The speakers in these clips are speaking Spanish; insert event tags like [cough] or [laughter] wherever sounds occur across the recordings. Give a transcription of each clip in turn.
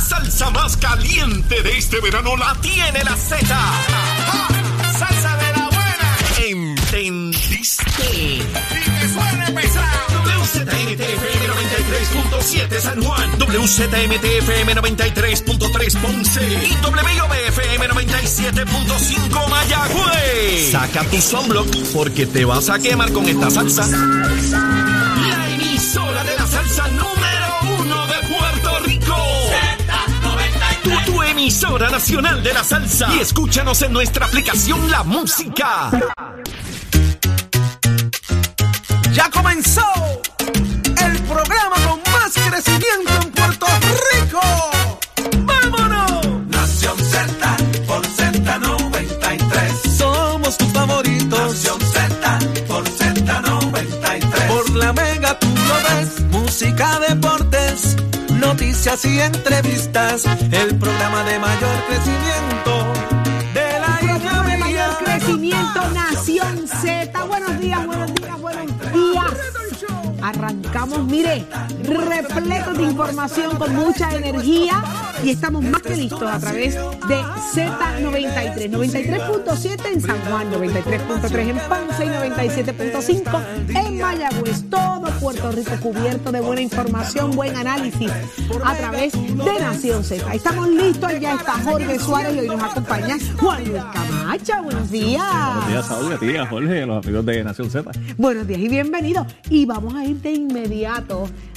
Salsa más caliente de este verano la tiene la Z. ¡Salsa de la buena! ¿Entendiste? ¡Y que suene pesado! WZMTFM 93.7 San Juan, WZMTFM 93.3 Ponce y WIOBFM 97.5 Mayagüez. Saca tu sunblock porque te vas a quemar con esta salsa. La emisora de la salsa número emisora nacional de la salsa. Y escúchanos en nuestra aplicación La Música. Ya comenzó el programa con más crecimiento en noticias y entrevistas. El programa de mayor crecimiento de la programa de mayor crecimiento Nación Arrancamos, mire, repleto de información con mucha energía y estamos más que listos a través de Z93, 93.7 en San Juan, 93.3 en Ponce y 97.5 en Mayagüez. Todo Puerto Rico cubierto de buena información, buen análisis a través de Nación Z. Estamos listos, ya está Jorge Suárez y hoy nos acompaña Juan Luis Camacho. Buenos días. Buenos días, Saúl, a ti, a Jorge, a los amigos de Nación Z. Buenos días y bienvenidos. Y vamos a ir de inmediato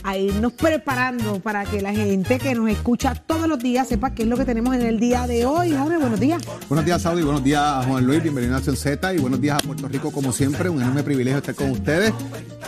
a irnos preparando para que la gente que nos escucha todos los días sepa qué es lo que tenemos en el día de hoy. Jorge, buenos días. Buenos días, Saudi. Buenos días Juan Luis. Bienvenido a Nación Z. Y buenos días a Puerto Rico, como siempre. Un enorme privilegio estar con ustedes.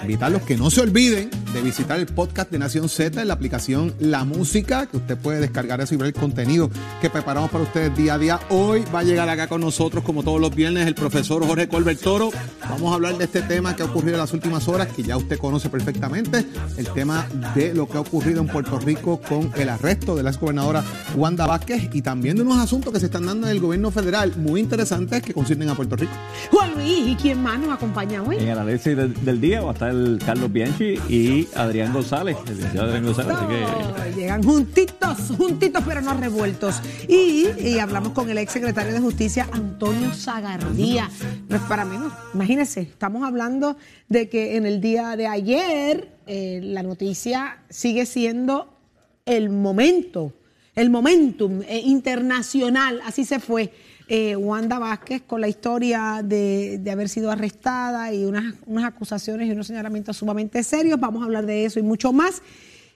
Invitarlos que no se olviden de visitar el podcast de Nación Z en la aplicación La Música, que usted puede descargar eso y ver el contenido que preparamos para ustedes día a día. Hoy va a llegar acá con nosotros, como todos los viernes, el profesor Jorge Colbert Toro. Vamos a hablar de este tema que ha ocurrido en las últimas horas, que ya usted conoce perfectamente. El tema de lo que ha ocurrido en Puerto Rico con el arresto de la exgobernadora Wanda Vázquez y también de unos asuntos que se están dando en el gobierno federal muy interesantes que conciernen a Puerto Rico. Juan Luis, ¿y quién más nos acompaña hoy? En el análisis del, del día va a estar el Carlos Bianchi y Adrián González, el licenciado Adrián González. Así que llegan juntitos, juntitos pero no revueltos. Y, y hablamos con el ex secretario de Justicia, Antonio Zagardía. No es para menos. Imagínense, estamos hablando de que en el día de ayer eh, la noticia sigue siendo el momento, el momentum eh, internacional, así se fue. eh, Wanda Vázquez con la historia de, de haber sido arrestada y unas, unas acusaciones y unos señalamientos sumamente serios. Vamos a hablar de eso y mucho más.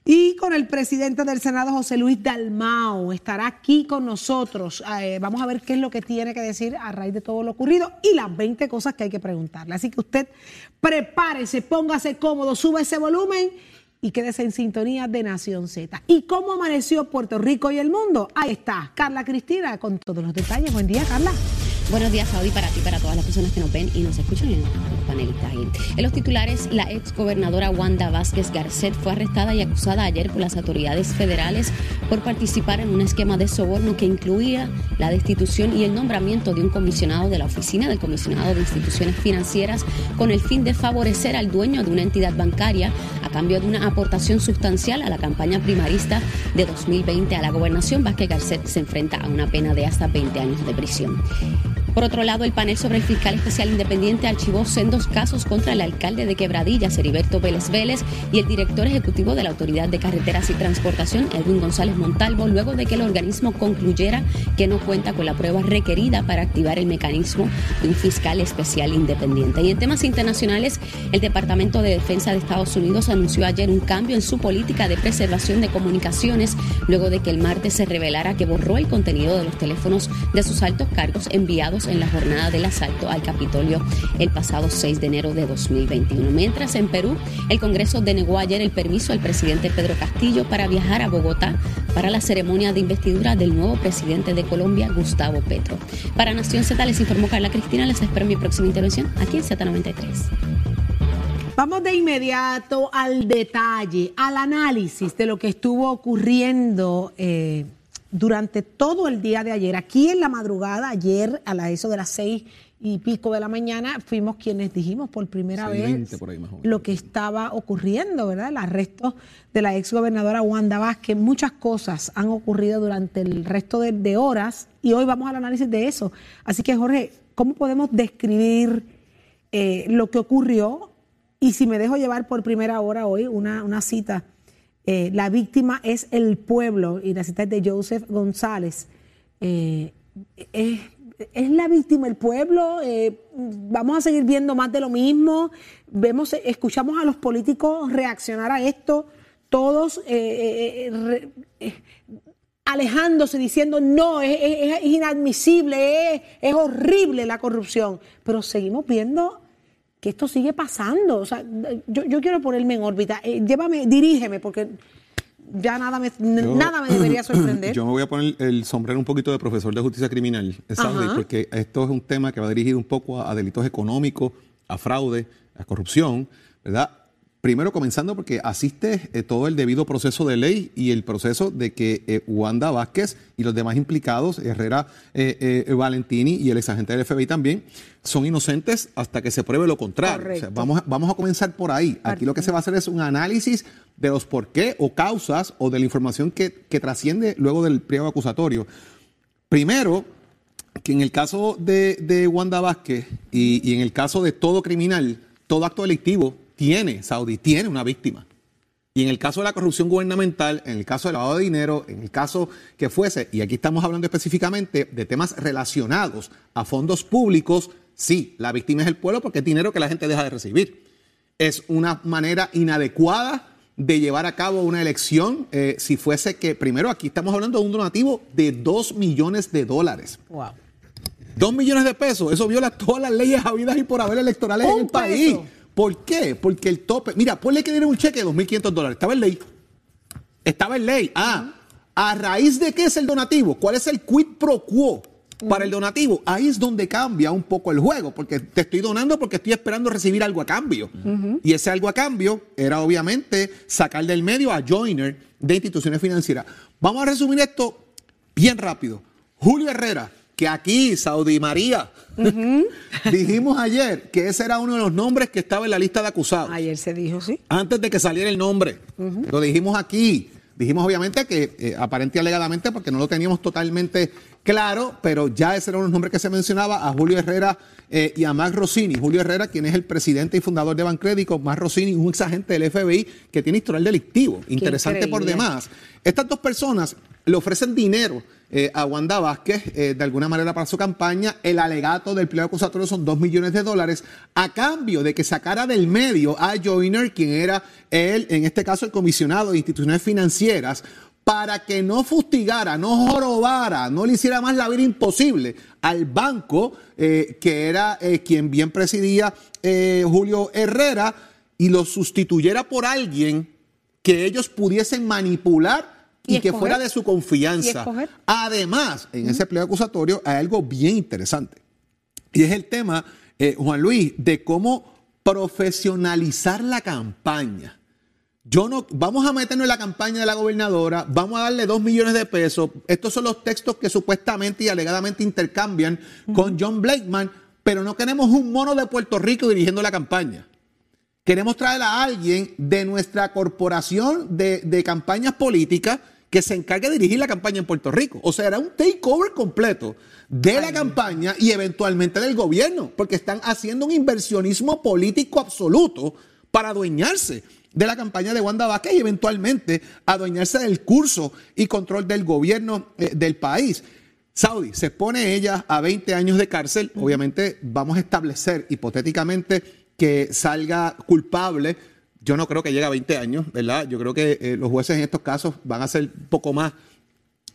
Y con el presidente del Senado, José Luis Dalmao, estará aquí con nosotros. Eh, vamos a ver qué es lo que tiene que decir a raíz de todo lo ocurrido y las 20 cosas que hay que preguntarle. Así que usted prepárese, póngase cómodo, sube ese volumen y quédese en sintonía de Nación Z. ¿Y cómo amaneció Puerto Rico y el mundo? Ahí está, Carla Cristina con todos los detalles. Buen día, Carla. Buenos días, Saudi, para ti, para todas las personas que nos ven y nos escuchan en los panelistas. En los titulares, la ex gobernadora Wanda Vázquez Garcet fue arrestada y acusada ayer por las autoridades federales por participar en un esquema de soborno que incluía la destitución y el nombramiento de un comisionado de la Oficina del Comisionado de Instituciones Financieras con el fin de favorecer al dueño de una entidad bancaria a cambio de una aportación sustancial a la campaña primarista de 2020 a la gobernación. Vázquez Garcet se enfrenta a una pena de hasta 20 años de prisión. Por otro lado, el panel sobre el fiscal especial independiente archivó sendos casos contra el alcalde de Quebradillas, Heriberto Vélez Vélez, y el director ejecutivo de la Autoridad de Carreteras y Transportación, Edwin González Montalvo, luego de que el organismo concluyera que no cuenta con la prueba requerida para activar el mecanismo de un fiscal especial independiente. Y en temas internacionales, el Departamento de Defensa de Estados Unidos anunció ayer un cambio en su política de preservación de comunicaciones, luego de que el martes se revelara que borró el contenido de los teléfonos de sus altos cargos enviados en la jornada del asalto al Capitolio el pasado 6 de enero de 2021. Mientras en Perú, el Congreso denegó ayer el permiso al presidente Pedro Castillo para viajar a Bogotá para la ceremonia de investidura del nuevo presidente de Colombia, Gustavo Petro. Para Nación Z les informó Carla Cristina. Les espero mi próxima intervención aquí en Z93. Vamos de inmediato al detalle, al análisis de lo que estuvo ocurriendo eh, durante todo el día de ayer. Aquí en la madrugada, ayer a la eso de las seis y pico de la mañana, fuimos quienes dijimos por primera vez lo que estaba ocurriendo, ¿verdad? El arresto de la ex gobernadora Wanda Vázquez. Muchas cosas han ocurrido durante el resto de, horas y hoy vamos al análisis de eso. Así que, Jorge, ¿cómo podemos describir eh, lo que ocurrió? Y si me dejo llevar por primera hora hoy, una, una cita eh, la víctima es el pueblo y la cita es de Joseph González. Eh, es, la víctima el pueblo? Eh, ¿Vamos a seguir viendo más de lo mismo? Vemos, escuchamos a los políticos reaccionar a esto, todos alejándose, diciendo no, es, inadmisible, es horrible la corrupción. Pero seguimos viendo que esto sigue pasando. O sea, yo, quiero ponerme en órbita. Eh, llévame, dirígeme, porque ya nada me, nada me debería [clears throat] sorprender. Yo me voy a poner el sombrero un poquito de profesor de justicia criminal, porque esto es un tema que va dirigido un poco a, delitos económicos, a fraude, a corrupción, ¿verdad? Primero comenzando porque asiste eh, todo el debido proceso de ley y el proceso de que eh, Wanda Vázquez y los demás implicados, Herrera eh, Valentini y el exagente del FBI también, son inocentes hasta que se pruebe lo contrario. vamos, vamos a comenzar por ahí. Aquí lo que se va a hacer es un análisis de los por qué o causas o de la información que, trasciende luego del pliego acusatorio. Primero, que en el caso de, Wanda Vázquez y, y en el caso de todo criminal, todo acto delictivo tiene, Saudi, tiene una víctima. Y en el caso de la corrupción gubernamental, en el caso del lavado de dinero, en el caso que fuese, y aquí estamos hablando específicamente de temas relacionados a fondos públicos, sí, la víctima es el pueblo porque es dinero que la gente deja de recibir. Es una manera inadecuada de llevar a cabo una elección eh, si fuese que, primero, aquí estamos hablando de un donativo de 2 millones de dólares. Wow. 2 millones de pesos, eso viola todas las leyes habidas y por haber electorales en el país. ¿Por qué? Porque el tope, mira, ponle que tiene un cheque de 2.500 dólares. Estaba en ley. Estaba en ley. Ah, ¿a raíz de qué es el donativo? ¿Cuál es el quid pro quo? Para el donativo, ahí es donde cambia un poco el juego, porque te estoy donando porque estoy esperando recibir algo a cambio. Y ese algo a cambio era obviamente sacar del medio a joiner de instituciones financieras. Vamos a resumir esto bien rápido. Julio Herrera, que aquí, Saudi María, dijimos ayer que ese era uno de los nombres que estaba en la lista de acusados. Ayer se dijo, sí. Antes de que saliera el nombre. Lo dijimos aquí. Dijimos obviamente que eh, aparente y alegadamente, porque no lo teníamos totalmente claro, pero ya ese era uno de los nombres que se mencionaba, a Julio Herrera eh, y a Max Rossini. Julio Herrera, quien es el presidente y fundador de Bancrédico, Max Rossini, un exagente del FBI que tiene historial delictivo. Interesante por demás. Estas dos personas le ofrecen dinero eh, a Wanda Vázquez eh, de alguna manera para su campaña. El alegato del pliego acusatorio son 2 millones de dólares a cambio de que sacara del medio a Joyner, quien era él, en este caso el comisionado de instituciones financieras, para que no fustigara, no jorobara, no le hiciera más la vida imposible al banco, eh, que era quien bien presidía Julio Herrera, y lo sustituyera por alguien que ellos pudiesen manipular y, que fuera de su confianza. Además, en ese pliego acusatorio hay algo bien interesante. Y es el tema, eh, Juan Luis, de cómo profesionalizar la campaña. Yo no, vamos a meternos en la campaña de la gobernadora, vamos a darle dos millones de pesos. Estos son los textos que supuestamente y alegadamente intercambian con John Blakeman, pero no queremos un mono de Puerto Rico dirigiendo la campaña. Queremos traer a alguien de nuestra corporación de, de campañas políticas que se encargue de dirigir la campaña en Puerto Rico. O sea, era un takeover completo de la campaña y eventualmente del gobierno, porque están haciendo un inversionismo político absoluto para adueñarse de la campaña de Wanda Vázquez y eventualmente adueñarse del curso y control del gobierno eh, del país. Saudi, se pone ella a 20 años de cárcel. Obviamente vamos a establecer hipotéticamente que salga culpable yo no creo que llegue a 20 años, ¿verdad? Yo creo que eh, los jueces en estos casos van a ser un poco más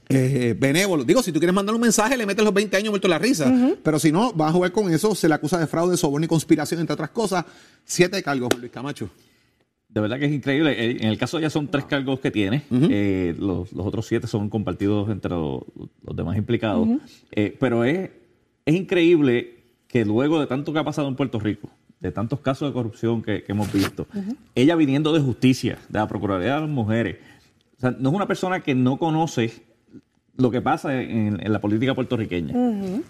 eh, benévolos. Digo, si tú quieres mandar un mensaje, le metes los 20 años muerto la risa. Pero si no, van a jugar con eso, se le acusa de fraude, soborno y conspiración, entre otras cosas. Siete cargos, Luis Camacho. De verdad que es increíble. Eh, en el caso ya son tres cargos que tiene. los, otros siete son compartidos entre los, demás implicados. pero es, es increíble que luego de tanto que ha pasado en Puerto Rico, de tantos casos de corrupción que, hemos visto, ella viniendo de justicia, de la Procuraduría de las Mujeres, o sea, no es una persona que no conoce lo que pasa en, la política puertorriqueña.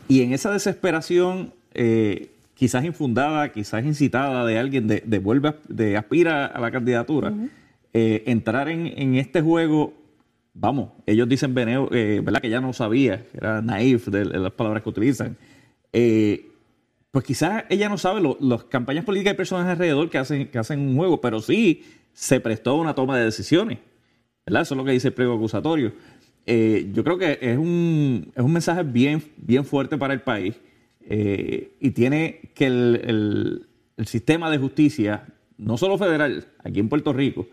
Y en esa desesperación, eh, quizás infundada, quizás incitada de alguien de, de vuelve, de aspira a la candidatura, eh, entrar en, este juego, vamos, ellos dicen eh, ¿verdad? Que ya no sabía, era naif de, las palabras que utilizan. Pues quizás ella no sabe las campañas políticas y personas alrededor que hacen, que hacen un juego, pero sí se prestó a una toma de decisiones. ¿verdad? Eso es lo que dice el pliego acusatorio. Eh, yo creo que es un, es un mensaje bien, bien fuerte para el país eh, y tiene que el, sistema de justicia, no solo federal, aquí en Puerto Rico,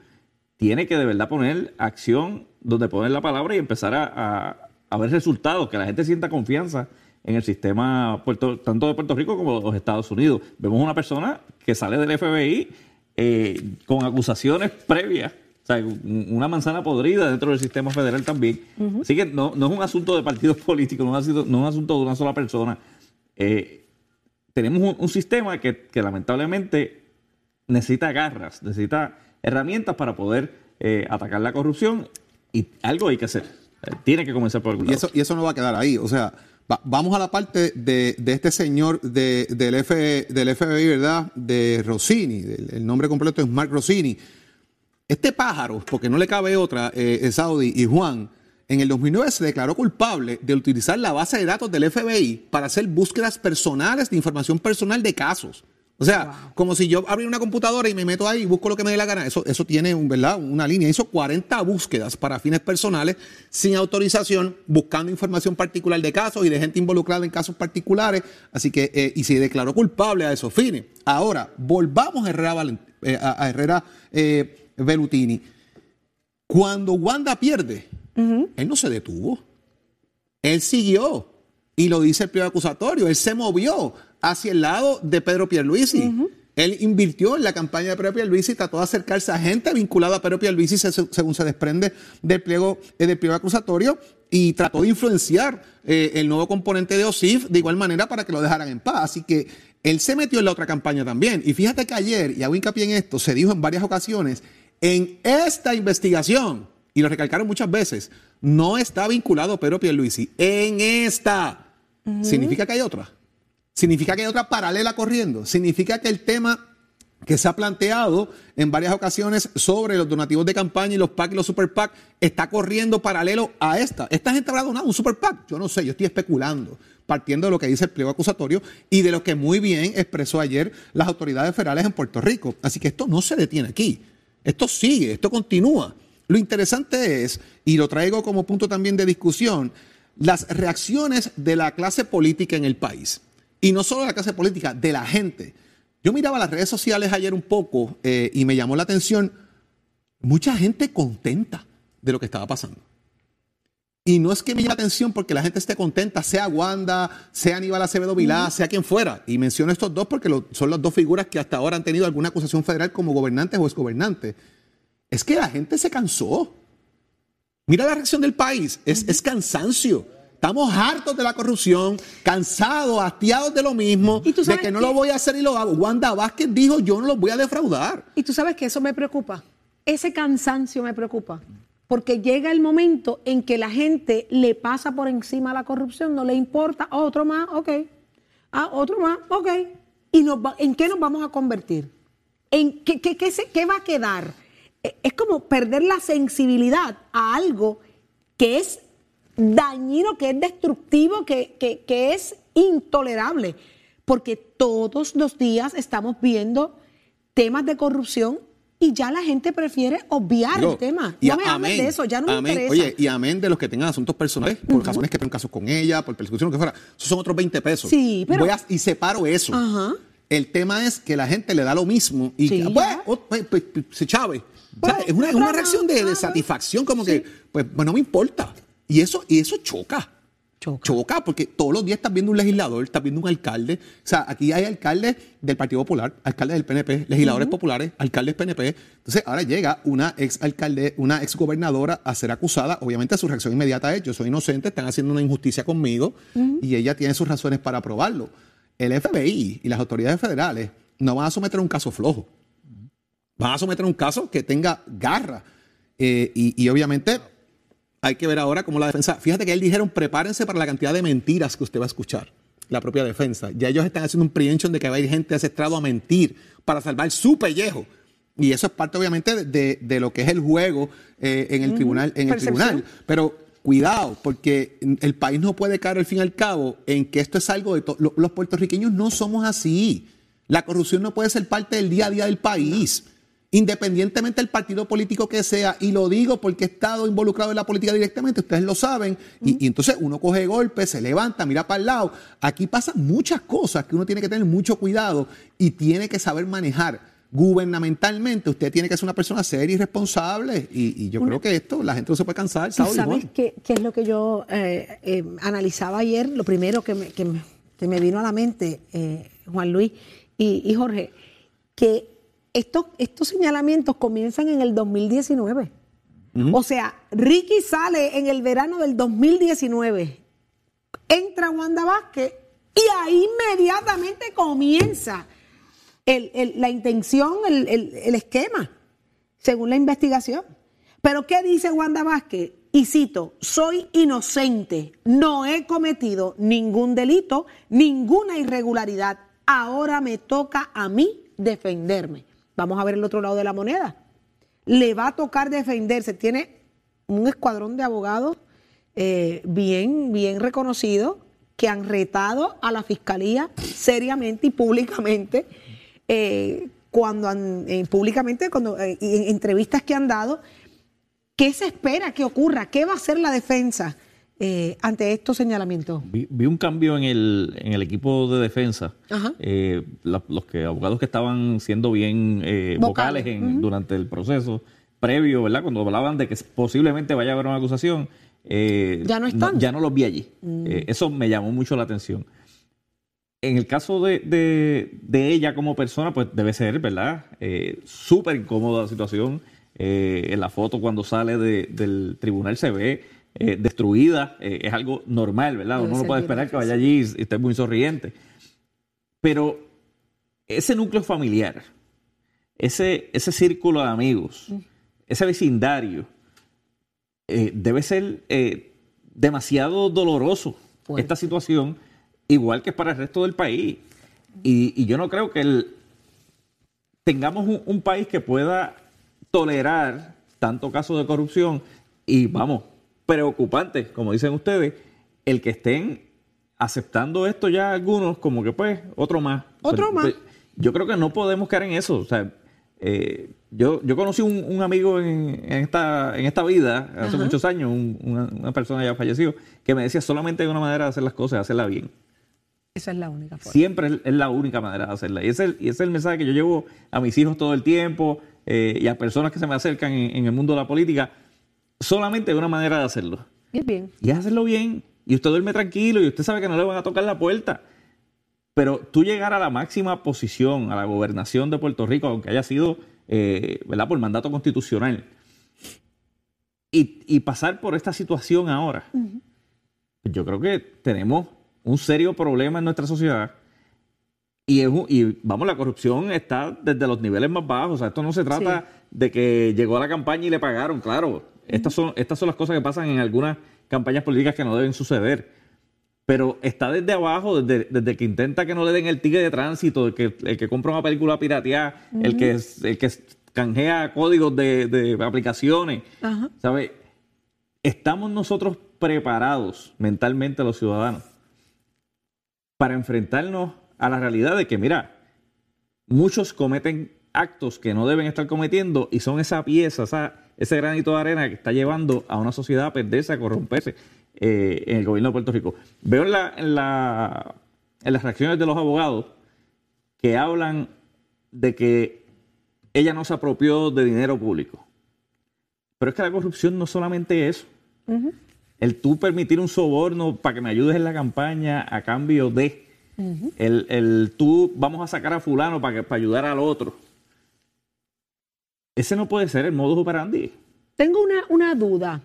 tiene que de verdad poner acción donde poner la palabra y empezar a, a, ver resultados, que la gente sienta confianza en el sistema tanto de Puerto Rico como de los Estados Unidos. Vemos una persona que sale del FBI eh, con acusaciones previas o sea, una manzana podrida dentro del sistema federal también. Así que no, no, es un asunto de partidos [laughs] políticos, no es, un asunto de una sola persona. Eh, tenemos un, sistema que, lamentablemente necesita garras, necesita herramientas para poder eh, atacar la corrupción y algo hay que hacer. Eh, tiene que comenzar por algún lado. Y eso, y eso no va a quedar ahí. O sea, vamos a la parte de, este señor de, del, F, del FBI, ¿verdad? De Rossini. el nombre completo es Mark Rossini este pájaro, porque no le cabe otra, eh, Saudi y Juan, en el 2009 se declaró culpable de utilizar la base de datos del FBI para hacer búsquedas personales de información personal de casos. O sea, como si yo abriera una computadora y me meto ahí y busco lo que me dé la gana. Eso, eso tiene ¿verdad? una línea. Hizo 40 búsquedas para fines personales sin autorización, buscando información particular de casos y de gente involucrada en casos particulares. Así que, eh, y se declaró culpable a esos fines. Ahora, volvamos a Herrera, eh, a, Herrera Velutini. Cuando Wanda pierde, él no se detuvo. Él siguió. Y lo dice el primer acusatorio. Él se movió hacia el lado de Pedro Pierluisi. Él invirtió en la campaña de Pedro Pierluisi trató de acercarse a gente vinculada a Pedro Pierluisi, según se desprende del pliego eh, del primer acusatorio, y trató de influenciar eh, el nuevo componente de OSIF de igual manera para que lo dejaran en paz. Así que él se metió en la otra campaña también. Y fíjate que ayer, y hago hincapié en esto, se dijo en varias ocasiones en esta investigación, y lo recalcaron muchas veces, no está vinculado Pedro Pierluisi. En esta. ¿Significa que hay otra? ¿Significa que hay otra paralela corriendo? ¿Significa que el tema que se ha planteado en varias ocasiones sobre los donativos de campaña y los PAC y los super PAC está corriendo paralelo a esta. Esta gente habrá donado un super PAC. Yo no sé, yo estoy especulando, partiendo de lo que dice el pliego acusatorio y de lo que muy bien expresó ayer las autoridades federales en Puerto Rico. Así que esto no se detiene aquí. Esto sigue, esto continúa. Lo interesante es, y lo traigo como punto también de discusión, las reacciones de la clase política en el país. Y no solo de la clase política, de la gente. Yo miraba las redes sociales ayer un poco eh, y me llamó la atención mucha gente contenta de lo que estaba pasando. Y no es que me llame la atención porque la gente esté contenta, sea Wanda, sea Aníbal Acevedo Vilá, sea quien fuera. Y menciono estos dos porque son las dos figuras que hasta ahora han tenido alguna acusación federal como gobernantes o exgobernantes. Es que la gente se cansó. Mira la reacción del país, es, cansancio. Estamos hartos de la corrupción, cansados, hastiados de lo mismo, de que no lo voy a hacer y lo hago. Wanda Vázquez dijo, yo no los voy a defraudar. Y tú sabes que eso me preocupa. Ese cansancio me preocupa porque llega el momento en que la gente le pasa por encima la corrupción, no le importa, otro más, ok, ah, otro más, ok. ¿Y en qué nos vamos a convertir? ¿En qué, qué, qué, va a quedar? E, es como perder la sensibilidad a algo que es dañino, que es destructivo, que, que es intolerable, porque todos los días estamos viendo temas de corrupción y ya la gente prefiere obviar el tema. No me hables de eso, ya no me interesa. Oye, y amén de los que tengan asuntos personales, por razones que tengan casos con ella, por persecución, lo que fuera. Esos son otros 20 pesos. Sí, pero... y separo eso. Ajá. El tema es que la gente le da lo mismo y sí, pues, pues, pues, pues, se chave. Pues, es una, una reacción de, satisfacción, como que, pues, pues no me importa. Y eso, y eso choca. Choca. porque todos los días estás viendo un legislador, estás viendo un alcalde. O sea, aquí hay alcaldes del Partido Popular, alcaldes del PNP, legisladores populares, alcaldes PNP. Entonces, ahora llega una ex alcalde, una ex gobernadora a ser acusada. Obviamente, su reacción inmediata es: Yo soy inocente, están haciendo una injusticia conmigo y ella tiene sus razones para probarlo. El FBI y las autoridades federales no van a someter un caso flojo. Van a someter un caso que tenga garra. Eh, y obviamente hay que ver ahora cómo la defensa. Fíjate que él dijeron, prepárense para la cantidad de mentiras que usted va a escuchar. La propia defensa. Ya ellos están haciendo un prevention de que va a ir gente asestrado a mentir para salvar su pellejo. Y eso es parte, obviamente, de, lo que es el juego eh, en el tribunal. En el tribunal. Pero cuidado, porque el país no puede caer al fin y al cabo en que esto es algo de los puertorriqueños no somos así. La corrupción no puede ser parte del día a día del país independientemente del partido político que sea, y lo digo porque he estado involucrado en la política directamente, ustedes lo saben, y, entonces uno coge golpes, se levanta, mira para el lado. Aquí pasan muchas cosas que uno tiene que tener mucho cuidado y tiene que saber manejar. Gubernamentalmente, usted tiene que ser una persona seria y responsable, y, yo creo que esto la gente no se puede cansar. ¿Sabes qué, es lo que yo eh, eh, analizaba ayer? Lo primero que me, que me, vino a la mente, eh, Juan Luis y, y Jorge, que estos, estos señalamientos comienzan en el 2019. O sea, Ricky sale en el verano del 2019. Entra Wanda Vázquez y ahí inmediatamente comienza la intención, el, el, esquema, según la investigación. Pero ¿qué dice Wanda Vázquez? Y cito, soy inocente, no he cometido ningún delito, ninguna irregularidad. Ahora me toca a mí defenderme. Vamos a ver el otro lado de la moneda. Le va a tocar defenderse. Tiene un escuadrón de abogados eh, bien, bien reconocido que han retado a la fiscalía seriamente y públicamente. Eh, cuando han, eh, públicamente, cuando en entrevistas que han dado, ¿qué se espera que ocurra? ¿Qué va a hacer la defensa? Eh, ante estos señalamientos? Vi, un cambio en el, en el equipo de defensa. Eh, los que abogados que estaban siendo bien eh, vocales, durante el proceso previo, ¿verdad? Cuando hablaban de que posiblemente vaya a haber una acusación, ya no están. ya no los vi allí. Mm. eso me llamó mucho la atención. En el caso de, de, ella como persona, pues debe ser, ¿verdad? Súper incómoda la situación. en la foto cuando sale del tribunal se ve eh, destruida, eh, es algo normal, ¿verdad? Uno no puede esperar que vaya allí y esté muy sonriente. Pero ese núcleo familiar, ese, ese círculo de amigos, mm. ese vecindario, eh, debe ser demasiado doloroso esta situación, igual que para el resto del país. Y, yo no creo que tengamos un, un país que pueda tolerar tanto caso de corrupción y vamos, preocupante, como dicen ustedes, el que estén aceptando esto ya algunos como que pues otro más. Otro más. yo creo que no podemos caer en eso. O sea, eh, yo, yo conocí un, un amigo en, esta, en esta vida, hace muchos años, una, persona ya falleció, que me decía solamente hay una manera de hacer las cosas, hacerla bien. Esa es la única forma. Siempre es, la única manera de hacerla. Y ese, es el, y ese es el mensaje que yo llevo a mis hijos todo el tiempo eh, y a personas que se me acercan en el mundo de la política solamente hay una manera de hacerlo. Bien, bien. Y hacerlo bien. Y usted duerme tranquilo y usted sabe que no le van a tocar la puerta. Pero tú llegar a la máxima posición, a la gobernación de Puerto Rico, aunque haya sido eh, ¿verdad? por mandato constitucional, y, pasar por esta situación ahora, yo creo que tenemos un serio problema en nuestra sociedad. Y, y, vamos, la corrupción está desde los niveles más bajos. O sea, esto no se trata de que llegó a la campaña y le pagaron, claro. Estas son, estas son las cosas que pasan en algunas campañas políticas que no deben suceder. Pero está desde abajo, desde, que intenta que no le den el ticket de tránsito, el que, el que compra una película pirateada, el, que, el que canjea códigos de, aplicaciones. ¿Sabe? ¿Estamos nosotros preparados mentalmente los ciudadanos para enfrentarnos a la realidad de que, mira, muchos cometen actos que no deben estar cometiendo y son esa pieza, esa, ese granito de arena que está llevando a una sociedad a perderse, a corromperse eh, en el gobierno de Puerto Rico. Veo en, la, en, la, en las reacciones de los abogados que hablan de que ella no se apropió de dinero público. Pero es que la corrupción no solamente es eso. El tú permitir un soborno para que me ayudes en la campaña a cambio de. el, el, tú vamos a sacar a fulano para, para ayudar al otro. Ese no puede ser el modus operandi. Tengo una, duda.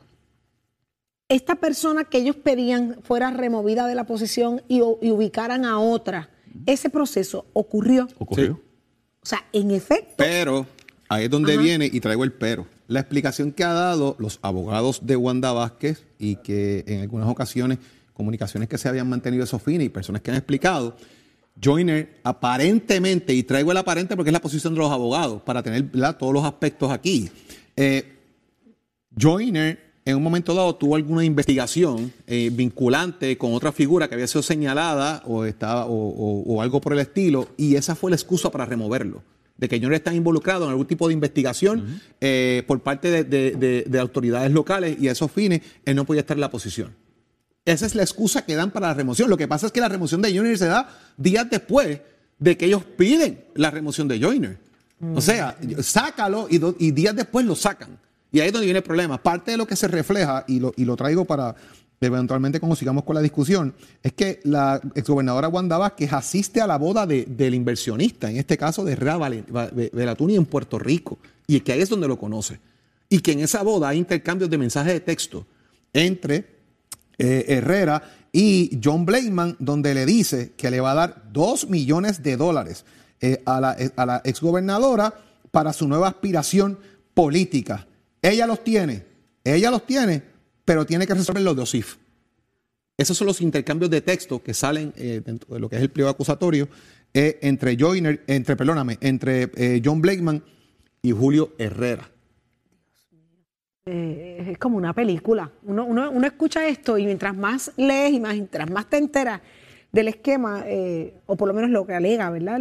Esta persona que ellos pedían fuera removida de la posición y, ubicaran a otra, ese proceso ocurrió. Ocurrió. O sea, en efecto. Pero, ahí es donde viene y traigo el pero. la explicación que ha dado los abogados de Wanda Vázquez y que en algunas ocasiones, comunicaciones que se habían mantenido esos fines y personas que han explicado, Joyner aparentemente, y traigo el aparente porque es la posición de los abogados, para tener todos los aspectos aquí. Eh, Joyner en un momento dado tuvo alguna investigación eh, vinculante con otra figura que había sido señalada o, estaba, o, algo por el estilo, y esa fue la excusa para removerlo. De que Joyner está involucrado en algún tipo de investigación eh, por parte de, autoridades locales y a esos fines él no podía estar en la posición. Esa es la excusa que dan para la remoción. Lo que pasa es que la remoción de Joyner se da días después de que ellos piden la remoción de Joyner. O sea, sácalo y, días después lo sacan. Y ahí es donde viene el problema. Parte de lo que se refleja, y lo, traigo para eventualmente cuando sigamos con la discusión, es que la exgobernadora Wanda Vázquez asiste a la boda del inversionista, en este caso de Herrera Velatuni en Puerto Rico, y que ahí es donde lo conoce. Y que en esa boda hay intercambios de mensajes de texto entre eh, Herrera y John Blakeman, donde le dice que le va a dar dos millones de dólares eh, a, la, a la exgobernadora para su nueva aspiración política. Ella los tiene, ella los tiene, pero tiene que resolver los de OSIF. Esos son los intercambios de texto que salen eh, dentro de lo que es el pliego acusatorio eh, entre Joyner, entre, perdóname, entre eh, John Blakeman y Julio Herrera. Es como una película. Uno, escucha esto y mientras más lees y mientras más te enteras del esquema, o por lo menos lo que alega, ¿verdad?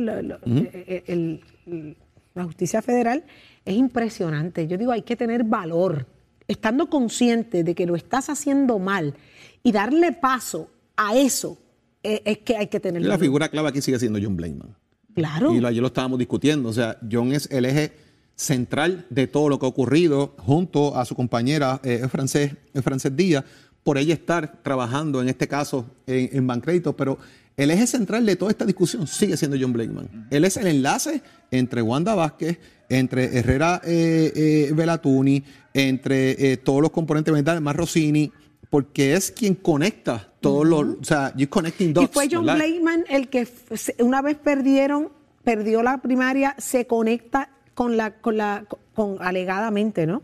la justicia federal, es impresionante. Yo digo, hay que tener valor, estando consciente de que lo estás haciendo mal y darle paso a eso, eh, es, que hay que tener La figura clave aquí sigue siendo John Blakeman. Claro. Y ayer lo estábamos discutiendo. O sea, John es el eje central de todo lo que ha ocurrido junto a su compañera eh, francés, francés Díaz, por ella estar trabajando en este caso en, en Bancrédito, pero el eje central de toda esta discusión sigue siendo John Blakeman. Él es el enlace entre Wanda Vázquez, entre Herrera eh, eh entre eh, todos los componentes mentales, más Rossini, porque es quien conecta todos los, o sea, you're connecting dots. Y fue John Blakeman el que una vez perdieron, perdió la primaria, se conecta con la, con la, con alegadamente, ¿no?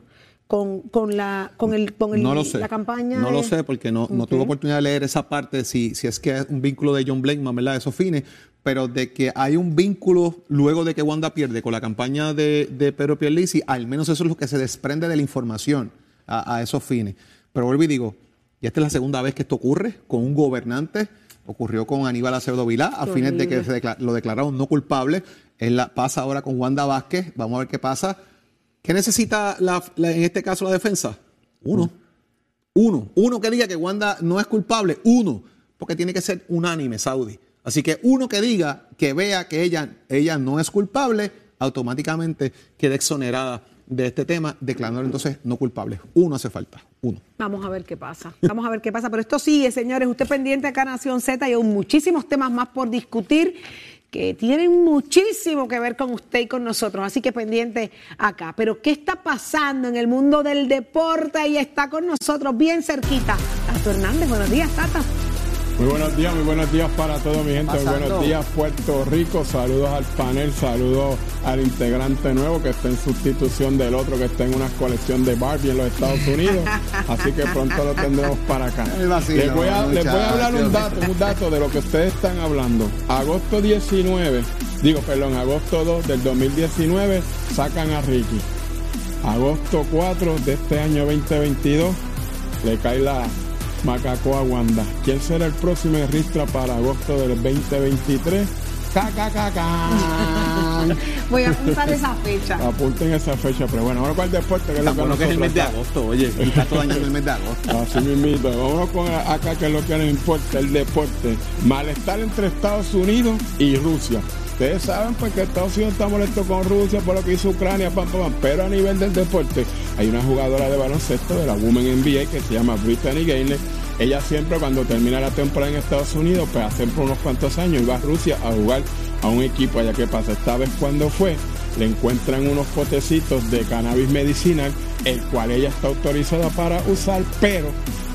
con, con, la, con, el, con el, la campaña? No lo sé porque no, no tuve oportunidad de leer esa parte, si, si es que es un vínculo de John Blakeman, ¿verdad? Esos fines, pero de que hay un vínculo luego de que Wanda pierde con la campaña de, de Pedro Pierlisi, al menos eso es lo que se desprende de la información a, esos fines. Pero vuelvo y digo, y esta es la segunda vez que esto ocurre con un gobernante, ocurrió con Aníbal Acevedo Vilá, a fines de que se lo declararon no culpable, él la, pasa ahora con Wanda Vázquez, vamos a ver qué pasa ¿Qué necesita en este caso la defensa? Uno. Uno. Uno que diga que Wanda no es culpable. Uno. Porque tiene que ser unánime, Saudi. Así que uno que diga, que vea que ella, ella no es culpable, automáticamente queda exonerada de este tema, declarando entonces no culpable. Uno hace falta. Uno. Vamos a ver qué pasa. Vamos a ver qué pasa. Pero esto sigue, señores. Usted pendiente acá, Nación Z, y hay muchísimos temas más por discutir que tienen muchísimo que ver con usted y con nosotros, así que pendiente acá. Pero ¿qué está pasando en el mundo del deporte? Y está con nosotros bien cerquita. Tato Hernández, buenos días, Tata. Muy buenos días, muy buenos días para toda mi gente. Muy buenos días, Puerto Rico. Saludos al panel, saludos al integrante nuevo que está en sustitución del otro que está en una colección de Barbie en los Estados Unidos. [laughs] Así que pronto lo tendremos para acá. les, voy a, les voy a hablar un dato, un dato de lo que ustedes están hablando. Agosto 19, digo, perdón, agosto 2 del 2019 sacan a Ricky. Agosto 4 de este año 2022 le cae la Macacoa Wanda. ¿Quién será el próximo Ristra para agosto del 2023? [laughs] Voy a apuntar esa fecha. Apunten esa fecha, pero bueno, vamos con el deporte. Que es lo que, es el mes de agosto, oye, [laughs] está todo año en el mes de agosto. Así mismo, vamos con acá que es lo que nos importa, el deporte. Malestar entre Estados Unidos y Rusia. Ustedes saben pues que Estados Unidos está molesto con Rusia por lo que hizo Ucrania, pero a nivel del deporte hay una jugadora de baloncesto de la Women NBA que se llama Brittany Gaynor. Ella siempre cuando termina la temporada en Estados Unidos, pues hace por unos cuantos años iba a Rusia a jugar a un equipo allá que pasa. Esta vez cuando fue, le encuentran unos potecitos de cannabis medicinal, el cual ella está autorizada para usar, pero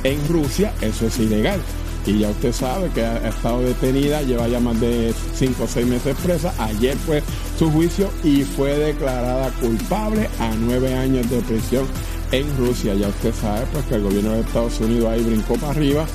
en Rusia eso es ilegal. Y ya usted sabe que ha estado detenida, lleva ya más de 5 o 6 meses presa. Ayer fue su juicio y fue declarada culpable a 9 años de prisión en Rusia. Ya usted sabe pues que el gobierno de Estados Unidos ahí brincó para arriba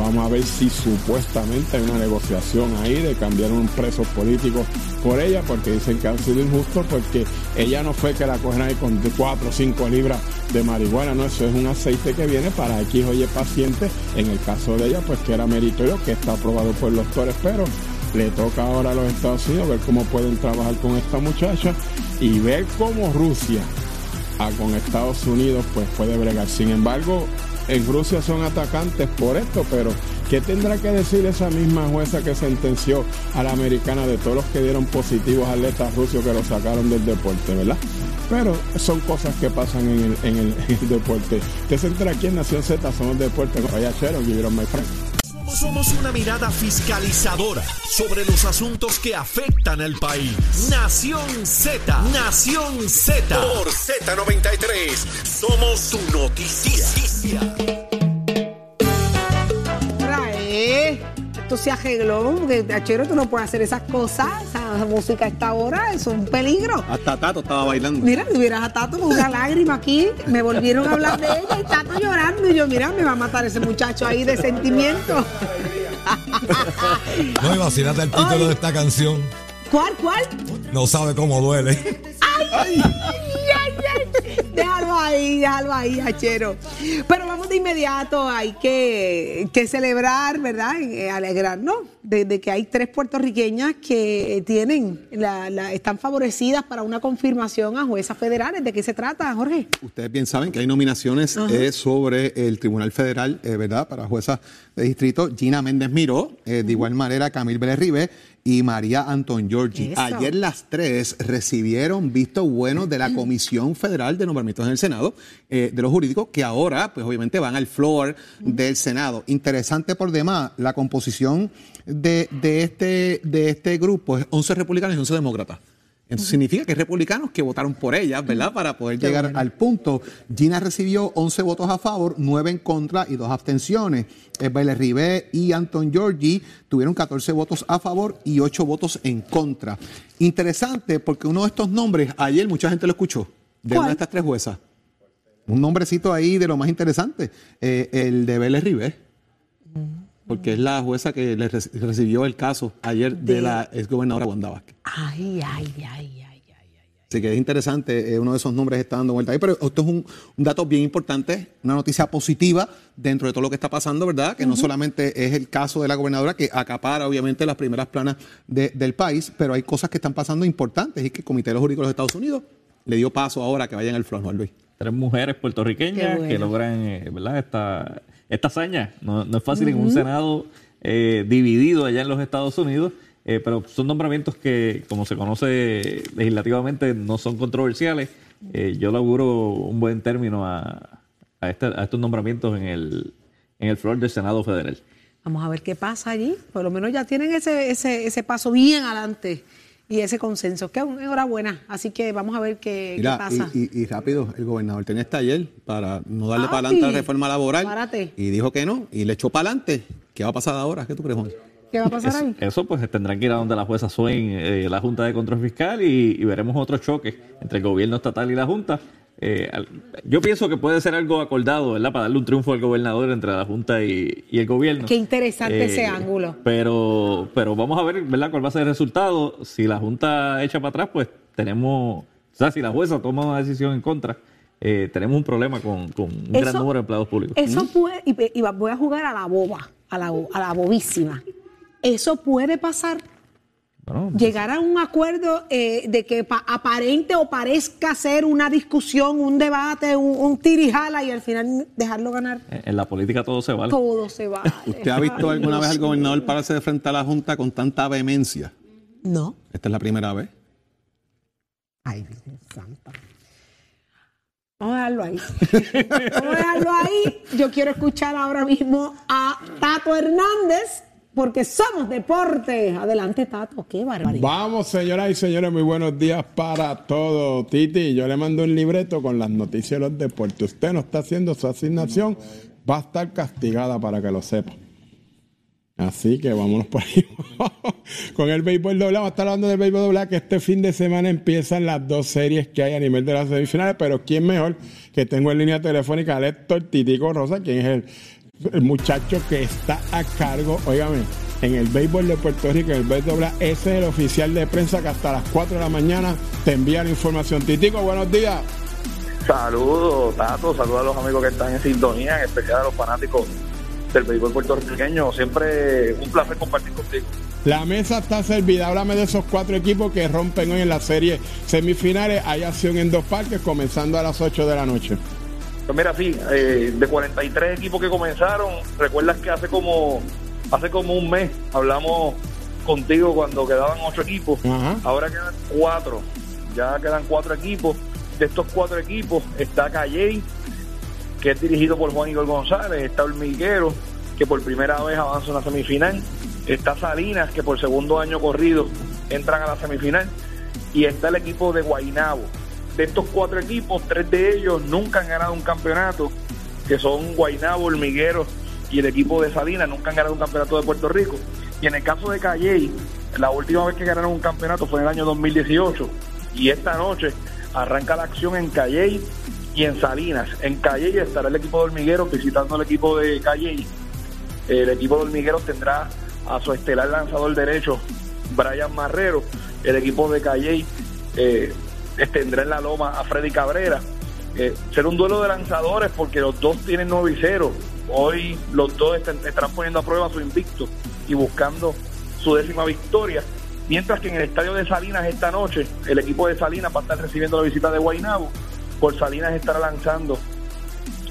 Vamos a ver si supuestamente hay una negociación ahí de cambiar un preso político por ella, porque dicen que han sido injustos, porque ella no fue que la cogen ahí con 4 o 5 libras de marihuana, no, eso es un aceite que viene para X o Y paciente, en el caso de ella, pues que era meritorio, que está aprobado por los doctores, pero le toca ahora a los Estados Unidos ver cómo pueden trabajar con esta muchacha y ver cómo Rusia a con Estados Unidos pues puede bregar. Sin embargo, en Rusia son atacantes por esto, pero ¿qué tendrá que decir esa misma jueza que sentenció a la americana de todos los que dieron positivos atletas rusos que lo sacaron del deporte, verdad? Pero son cosas que pasan en el, en el, [laughs] deporte. Usted se entra aquí en Nación Z, somos deporte. Vaya chero, vivieron my friend. Somos una mirada fiscalizadora sobre los asuntos que afectan al país. Nación Z, Nación Z. Por Z93, somos su noticia. Esto se arregló, porque Achero tú no puedes hacer esas cosas, esa música a esta hora, es un peligro. Hasta Tato estaba bailando. Mira, tuvieras a Tato con una lágrima aquí, me volvieron a hablar de ella y Tato llorando y yo, mira, me va a matar ese muchacho ahí de sentimiento. no, imagínate el título de esta canción. ¿Cuál, cuál? No sabe cómo duele. ay, ay. Déjalo ahí, déjalo ahí, hachero. Pero vamos de inmediato, hay que, celebrar, ¿verdad? Eh, alegrarnos de, de, que hay tres puertorriqueñas que tienen, la, están favorecidas para una confirmación a juezas federales. ¿De qué se trata, Jorge? Ustedes bien saben que hay nominaciones eh, sobre el Tribunal Federal, eh, ¿verdad? Para juezas de distrito. Gina Méndez Miró, de igual manera Camil Vélez Ribe y María Anton Giorgi. Ayer las tres recibieron visto bueno de la Comisión Federal de Nombramientos en el Senado, eh, de los jurídicos, que ahora, pues obviamente van al floor del Senado. Interesante por demás, la composición de, de, este, de este grupo es 11 republicanos y 11 demócratas. Eso significa que hay republicanos que votaron por ella, ¿verdad? Para poder llegar al punto. Gina recibió 11 votos a favor, 9 en contra y 2 abstenciones. Bele Ribé y Anton Giorgi tuvieron 14 votos a favor y 8 votos en contra. Interesante porque uno de estos nombres, ayer mucha gente lo escuchó, de una de estas tres juezas. Un nombrecito ahí de lo más interesante, eh, el de Bele Ribé. Porque es la jueza que le recibió el caso ayer de, la exgobernadora Wanda Vázquez. Ay, ay, ay, ay, ay, Así que es interesante, eh, uno de esos nombres está dando vuelta ahí, pero esto es un, dato bien importante, una noticia positiva dentro de todo lo que está pasando, ¿verdad? Que no solamente es el caso de la gobernadora que acapara obviamente las primeras planas del país, pero hay cosas que están pasando importantes y que el Comité de los Jurídicos de los Estados Unidos le dio paso ahora que vayan al Juan Luis. Tres mujeres puertorriqueñas que logran, eh, ¿verdad? Esta esta hazaña. No, es fácil en un Senado eh, dividido allá en los Estados Unidos, eh, pero son nombramientos que, como se conoce legislativamente, no son controversiales. Eh, yo le auguro un buen término a, este, a, estos nombramientos en el, en el flor del Senado Federal. Vamos a ver qué pasa allí. Por lo menos ya tienen ese, ese, ese paso bien adelante y ese consenso. Que enhorabuena. Así que vamos a ver qué, pasa. Y, rápido, el gobernador tenía este ayer para no darle para adelante a la reforma laboral. Y dijo que no, y le echó para adelante. ¿Qué va a pasar ahora? ¿Qué tú crees, Juan? ¿Qué va a pasar ahí? Eso pues tendrán que ir a donde la jueza Swain, eh, la Junta de Control Fiscal, y, veremos otro choque entre el gobierno estatal y la Junta. Eh, yo pienso que puede ser algo acordado, ¿verdad? Para darle un triunfo al gobernador entre la Junta y, el gobierno. Qué interesante ese eh, ángulo. Pero, pero vamos a ver, ¿verdad? ¿Cuál va a ser el resultado? Si la Junta echa para atrás, pues tenemos, o sea, si la jueza toma una decisión en contra, eh, tenemos un problema con, un gran número de empleados públicos. Eso puede, y, voy a jugar a la boba, a la, a la bobísima. Eso puede pasar Llegar a un acuerdo eh, de que aparente o parezca ser una discusión, un debate, un, tirijala y al final dejarlo ganar. En la política todo se vale. Todo se vale. [laughs] ¿Usted ha visto alguna vez al gobernador pararse de frente a la Junta con tanta vehemencia? No. Esta es la primera vez. Ay, Virgen Santa. Vamos a dejarlo ahí. [laughs] Vamos a dejarlo ahí. Yo quiero escuchar ahora mismo a Tato Hernández porque somos deporte. Adelante, Tato, qué barbaridad. Vamos, señoras y señores, muy buenos días para todos. Titi, yo le mando un libreto con las noticias de los deportes. Usted no está haciendo su asignación, va a estar castigada para que lo sepa. Así que vámonos por ahí [laughs] con el béisbol doble. Vamos a estar hablando del béisbol doble que este fin de semana empiezan las dos series que hay a nivel de las semifinales. Pero ¿quién mejor que tengo en línea telefónica a Héctor Titico Rosa, quien es el, el muchacho que está a cargo, óigame, en el béisbol de Puerto Rico, en el béisbol. Ese es el oficial de prensa que hasta las 4 de la mañana te envía la información. Titico, buenos días. Saludos, Tato, saludos a los amigos que están en sintonía, en especial a los fanáticos del béisbol puertorriqueño. Siempre un placer compartir contigo. La mesa está servida. Háblame de esos cuatro equipos que rompen hoy en la serie semifinales. Hay acción en dos parques comenzando a las 8 de la noche. Pues mira, sí, eh, de 43 equipos que comenzaron, recuerdas que hace como hace como un mes hablamos contigo cuando quedaban ocho equipos. Ahora quedan cuatro. Ya quedan cuatro equipos. De estos cuatro equipos está Calley, que es dirigido por Juan Igor González, está Hormiguero, que por primera vez avanza una semifinal, está Salinas, que por segundo año corrido entran a la semifinal, y está el equipo de Guainabo. De estos cuatro equipos, tres de ellos nunca han ganado un campeonato, que son Guainabo, Hormiguero y el equipo de Salinas, nunca han ganado un campeonato de Puerto Rico. Y en el caso de Calley, la última vez que ganaron un campeonato fue en el año 2018, y esta noche arranca la acción en Calley y en Salinas. En Calle estará el equipo de Hormigueros visitando el equipo de Calle. El equipo de Hormigueros tendrá a su estelar lanzador derecho, Brian Marrero. El equipo de Calle eh, tendrá en la loma a Freddy Cabrera. Eh, será un duelo de lanzadores porque los dos tienen 9 y 0. Hoy los dos estarán poniendo a prueba su invicto y buscando su décima victoria. Mientras que en el estadio de Salinas esta noche, el equipo de Salinas va a estar recibiendo la visita de Guaynabo por Salinas estará lanzando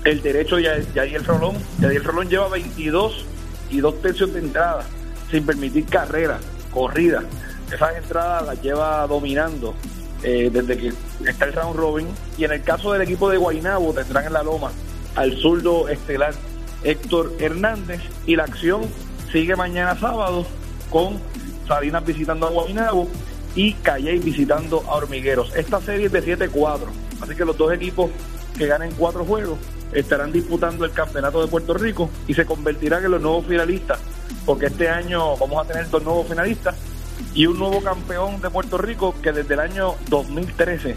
el derecho de Yadiel Rolón. Yadiel Rolón lleva 22 y dos tercios de entrada sin permitir carrera, corrida. Esas entradas las lleva dominando eh, desde que está el round robin. Y en el caso del equipo de Guainabo tendrán en la loma al zurdo estelar Héctor Hernández y la acción sigue mañana sábado con Salinas visitando a Guainabo y Calley visitando a Hormigueros. Esta serie es de 7-4 Así que los dos equipos que ganen cuatro juegos estarán disputando el campeonato de Puerto Rico y se convertirán en los nuevos finalistas, porque este año vamos a tener dos nuevos finalistas y un nuevo campeón de Puerto Rico que desde el año 2013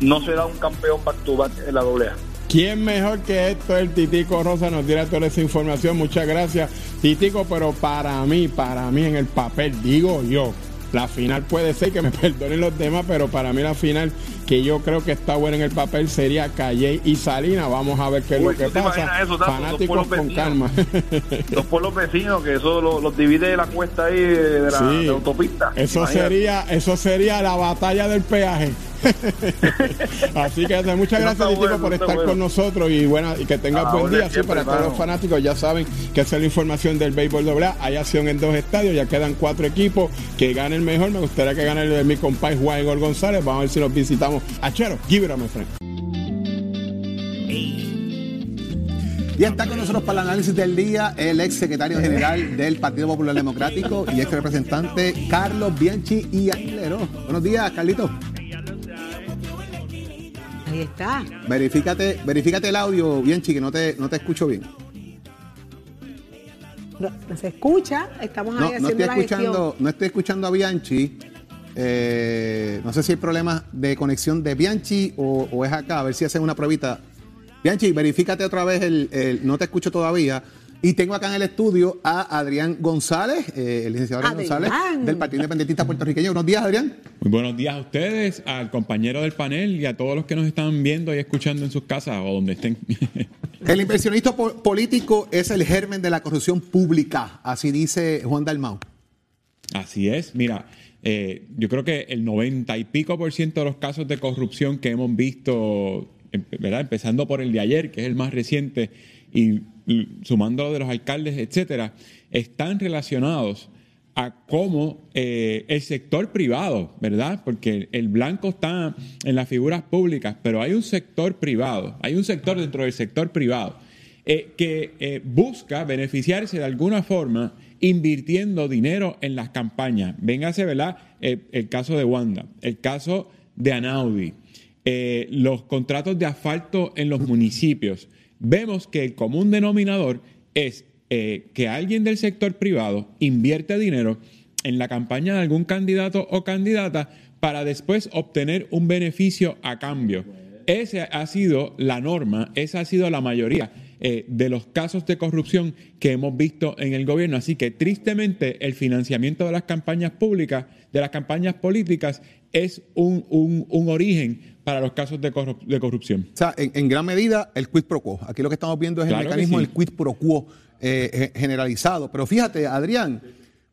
no se da un campeón back to back en la doblea. ¿Quién mejor que esto? El Titico Rosa nos dirá toda esa información. Muchas gracias, Titico. Pero para mí, para mí en el papel, digo yo, la final puede ser, que me [laughs] perdonen los demás, pero para mí la final que yo creo que está buena en el papel sería Calle y Salina. Vamos a ver qué es lo que pasa. Fanáticos con calma. [laughs] Los pueblos vecinos, que eso los, divide la cuesta ahí de la, autopista. Eso sería, eso sería la batalla del peaje. [laughs] Así que muchas gracias, Titico, por estar con nosotros y bueno, y que tengas buen día. Sí, para todos los fanáticos, ya saben que esa es la información del béisbol doble Hay acción en dos estadios, ya quedan cuatro equipos. Que gane el mejor. Me gustaría que gane el de mi compadre Juan Igor González. Vamos a ver si los visitamos. Achero, give it a my friend. Y está con nosotros para el análisis del día el ex secretario general del Partido Popular Democrático y ex representante Carlos Bianchi y Aguilero. Buenos días, Carlito. Ahí está. Verifícate, verifícate el audio, Bianchi, que no te, no te escucho bien. No, se escucha, estamos ahí haciendo estoy la escuchando, No estoy escuchando a Bianchi. Eh, no sé si hay problemas de conexión de Bianchi o, es acá. A ver si hacen una pruebita. Bianchi, verifícate otra vez el, no te escucho todavía. Y tengo acá en el estudio a Adrián González, eh, el licenciado Adrián, González, del Partido Independentista Puertorriqueño. Buenos días, Adrián. Muy buenos días a ustedes, al compañero del panel y a todos los que nos están viendo y escuchando en sus casas o donde estén. [laughs] el inversionista político es el germen de la corrupción pública, así dice Juan Dalmau. Así es. Mira, eh, yo creo que el 90 y pico por ciento de los casos de corrupción que hemos visto, em, ¿verdad? empezando por el de ayer, que es el más reciente, y sumando de los alcaldes, etcétera, están relacionados a cómo eh, el sector privado, ¿verdad? Porque el blanco está en las figuras públicas, pero hay un sector privado, hay un sector dentro del sector privado eh, que busca beneficiarse de alguna forma invirtiendo dinero en las campañas. Véngase, ¿verdad? Eh, el, caso de Wanda, el caso de Anaudi, eh, los contratos de asfalto en los municipios. Vemos que el común denominador es eh, que alguien del sector privado invierte dinero en la campaña de algún candidato o candidata para después obtener un beneficio a cambio. Esa ha sido la norma, esa ha sido la mayoría. Eh, de los casos de corrupción que hemos visto en el gobierno. Así que tristemente el financiamiento de las campañas públicas, de las campañas políticas, es un, origen para los casos de, corrupción. O sea, en, gran medida el quid pro quo. Aquí lo que estamos viendo es el mecanismo del quid pro quo eh, generalizado. Pero fíjate, Adrián,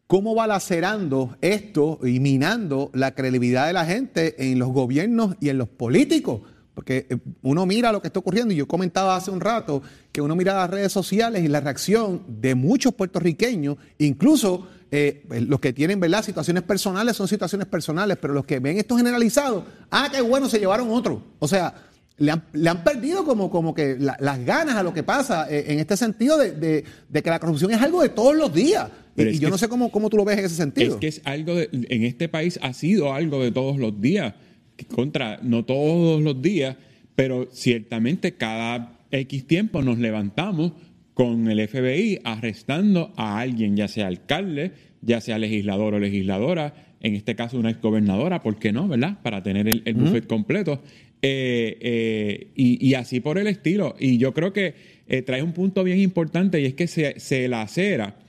cómo va lacerando esto y minando la credibilidad de la gente en los gobiernos y en los políticos. Porque eh, uno mira lo que está ocurriendo, y yo comentaba hace un rato que uno mira las redes sociales y la reacción de muchos puertorriqueños, incluso eh, pues, los que tienen ¿verdad? situaciones personales son situaciones personales, pero los que ven esto generalizado, ah, qué bueno, se llevaron otro. O sea, le han, perdido como, como que las ganas a lo que pasa eh, en este sentido de, que la corrupción es algo de todos los días. y, yo no sé cómo, cómo tú lo ves en ese sentido. Es que es algo en este país ha sido algo de todos los días contra, no todos los días, pero ciertamente cada X tiempo nos levantamos con el FBI arrestando a alguien, ya sea alcalde, ya sea legislador o legisladora, en este caso una exgobernadora, ¿por qué no, verdad? Para tener el, buffet completo. Eh, eh, y, así por el estilo. Y yo creo que eh, trae un punto bien importante y es que se, se lacera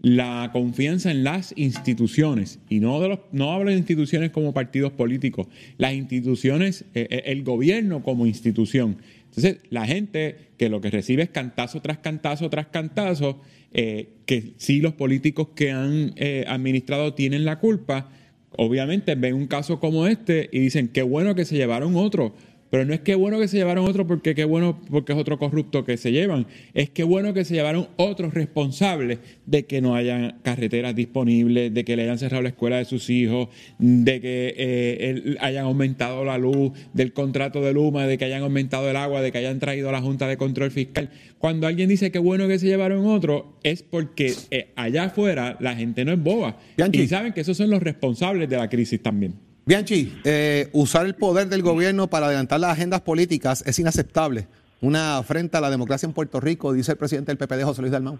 la confianza en las instituciones, y no, de los, no hablo de instituciones como partidos políticos, las instituciones, el gobierno como institución. Entonces, la gente que lo que recibe es cantazo tras cantazo tras cantazo, eh, que sí los políticos que han administrado tienen la culpa, obviamente ven un caso como este y dicen, qué bueno que se llevaron otro, pero no es que bueno que se llevaron otro porque qué bueno porque es otro corrupto que se llevan. Es que bueno que se llevaron otros responsables de que no hayan carreteras disponibles, de que le hayan cerrado la escuela de sus hijos, de que eh, hayan aumentado la luz del contrato de Luma, de que hayan aumentado el agua, de que hayan traído a la Junta de Control Fiscal. Cuando alguien dice que bueno que se llevaron otro, es porque eh, allá afuera la gente no es boba. Y saben que esos son los responsables de la crisis también. Bianchi, eh, usar el poder del gobierno para adelantar las agendas políticas es inaceptable. Una afrenta a la democracia en Puerto Rico, dice el presidente del PPD, José Luis Dalmau.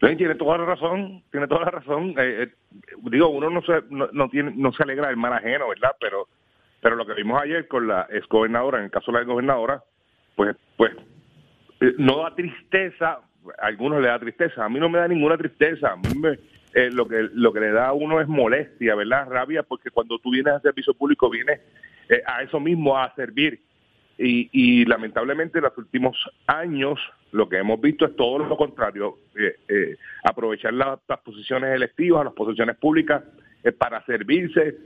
Tiene toda la razón, tiene toda la razón. Eh, eh, digo, uno no se, alegra del mal ajeno, ¿verdad? Pero, pero lo que vimos ayer con la exgobernadora, en el caso de la gobernadora, pues, pues no da tristeza, a algunos le da tristeza, a mí no me da ninguna tristeza, a eh, lo, que, lo que le da a uno es molestia, ¿verdad? Rabia, porque cuando tú vienes al servicio público vienes eh, a eso mismo, a servir. Y, y, lamentablemente en los últimos años lo que hemos visto es todo lo contrario, eh, aprovechar las, posiciones electivas, las posiciones públicas para servirse,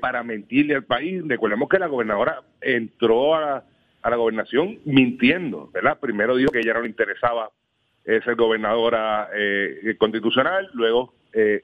para mentirle al país. Recordemos que la gobernadora entró a, a la gobernación mintiendo, ¿verdad? Primero dijo que ella no le interesaba ser gobernadora constitucional, luego eh,